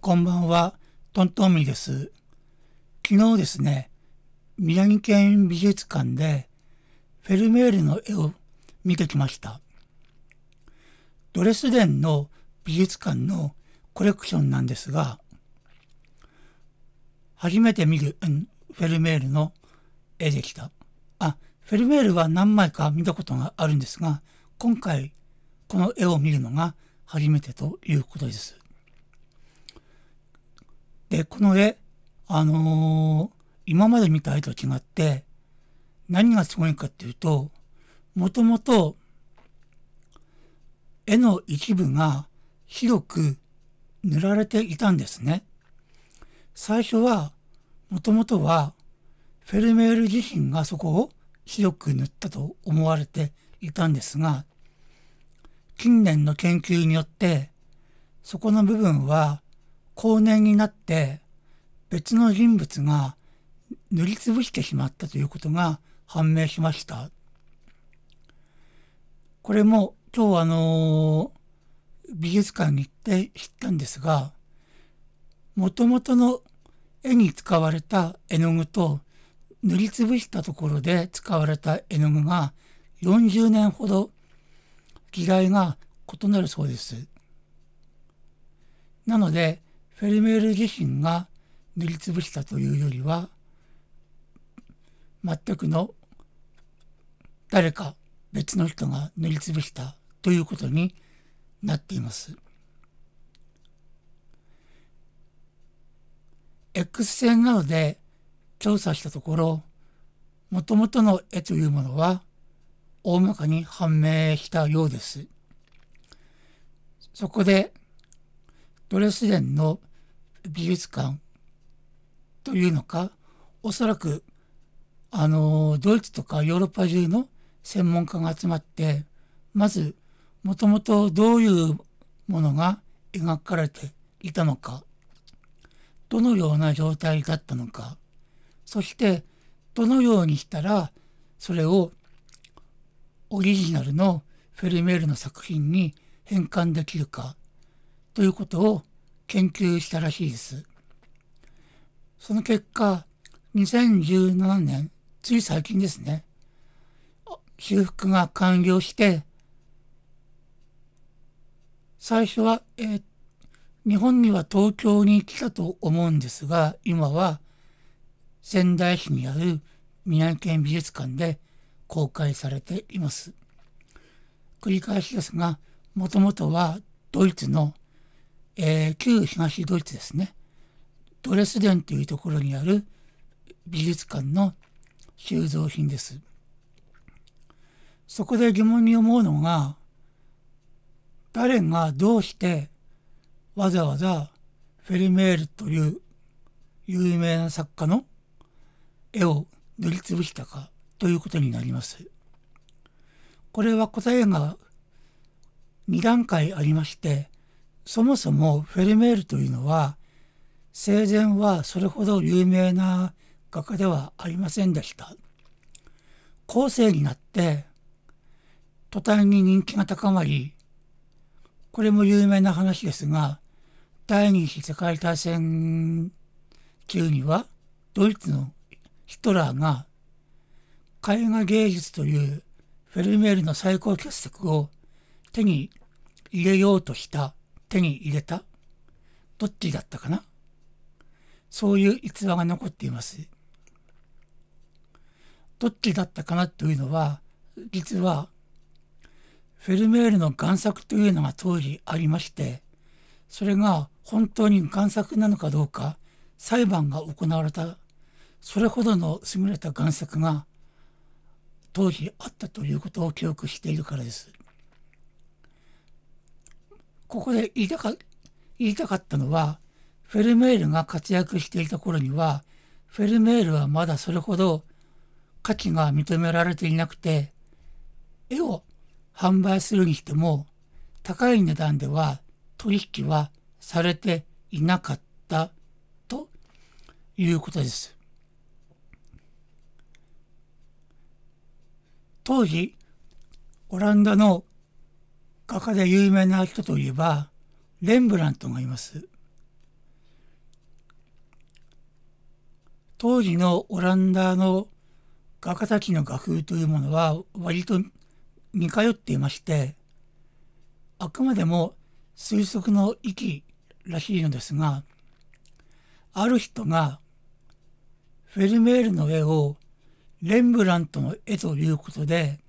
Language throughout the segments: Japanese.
こんばんは、トントンミです。昨日ですね、宮城県美術館でフェルメールの絵を見てきました。ドレスデンの美術館のコレクションなんですが、初めて見る、フェルメールの絵でした。あ、フェルメールは何枚か見たことがあるんですが、今回この絵を見るのが初めてということです。で、この絵、あのー、今まで見た絵と違って、何がすごいかっていうと、もともと絵の一部が広く塗られていたんですね。最初は、もともとは、フェルメール自身がそこを広く塗ったと思われていたんですが、近年の研究によって、そこの部分は後年になって別の人物が塗りつぶしてしまったということが判明しました。これも今日あの美術館に行って知ったんですが、もともとの絵に使われた絵の具と塗りつぶしたところで使われた絵の具が40年ほど時代が異なるそうです。なので、フェルメール自身が塗りつぶしたというよりは、全くの誰か別の人が塗りつぶしたということになっています。X 線などで調査したところ、もともとの絵というものは大まかに判明したようです。そこでドレスデンの美術館というのかおそらくあのドイツとかヨーロッパ中の専門家が集まってまずもともとどういうものが描かれていたのかどのような状態だったのかそしてどのようにしたらそれをオリジナルのフェルメールの作品に変換できるかということを研究したらしいです。その結果、2017年、つい最近ですね、修復が完了して、最初は、えー、日本には東京に来たと思うんですが、今は仙台市にある宮城県美術館で公開されています。繰り返しですが、もともとはドイツの、えー、旧東ドイツですね。ドレスデンというところにある美術館の収蔵品です。そこで疑問に思うのが、誰がどうしてわざわざフェルメールという有名な作家の絵を塗りつぶしたかということになります。これは答えが2段階ありまして、そもそもフェルメールというのは生前はそれほど有名な画家ではありませんでした。後世になって途端に人気が高まり、これも有名な話ですが、第二次世界大戦中にはドイツのヒトラーが絵画芸術というフェルメールの最高傑作を手に入れようとした手に入れたどっちだったかな？そういう逸話が残っています。どっちだったかなというのは、実は、フェルメールの贋作というのが当時ありまして、それが本当に贋作なのかどうか、裁判が行われた、それほどの優れた贋作が当時あったということを記憶しているからです。ここで言いたか言いたかったのは、フェルメールが活躍していた頃には、フェルメールはまだそれほど価値が認められていなくて、絵を販売するにしても高い値段では取引はされていなかったということです。当時、オランダの画家で有名な人といえばレンブラントがいます。当時のオランダの画家たちの画風というものは割と似通っていましてあくまでも推測の域らしいのですがある人がフェルメールの絵をレンブラントの絵ということで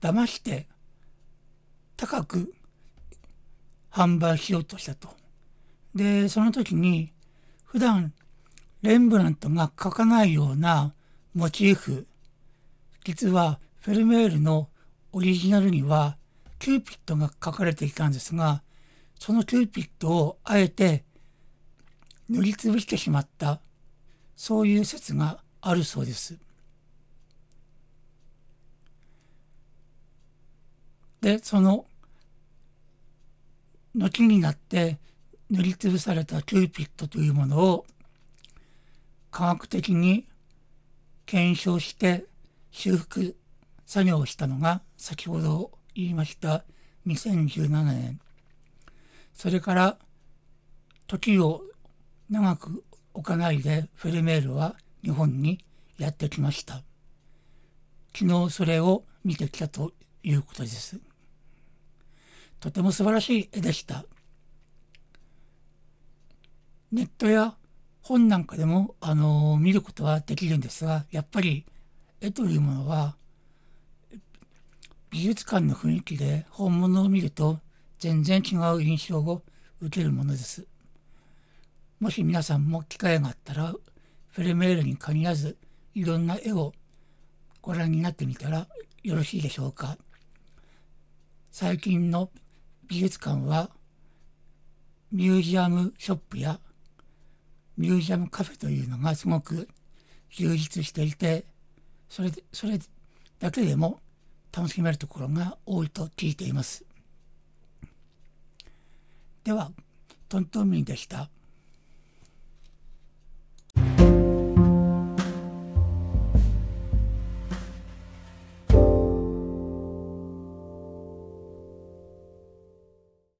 騙して高く販売しようとしたと。でその時に普段レンブラントが描かないようなモチーフ実はフェルメールのオリジナルにはキューピッドが描かれていたんですがそのキューピッドをあえて塗りつぶしてしまったそういう説があるそうです。でその後になって塗りつぶされたキューピッドというものを科学的に検証して修復作業をしたのが先ほど言いました2017年。それから時を長く置かないでフェルメールは日本にやってきました。昨日それを見てきたということです。とても素晴らしい絵でしたネットや本なんかでも、あの見ることはできるんですがやっぱり絵というものは美術館の雰囲気で本物を見ると全然違う印象を受けるものです。もし皆さんも機会があったらフェルメールに限らずいろんな絵をご覧になってみたらよろしいでしょうか。最近の美術館はミュージアムショップやミュージアムカフェというのがすごく充実していてそれそれだけでも楽しめるところが多いと聞いています。ではトントンミンでした。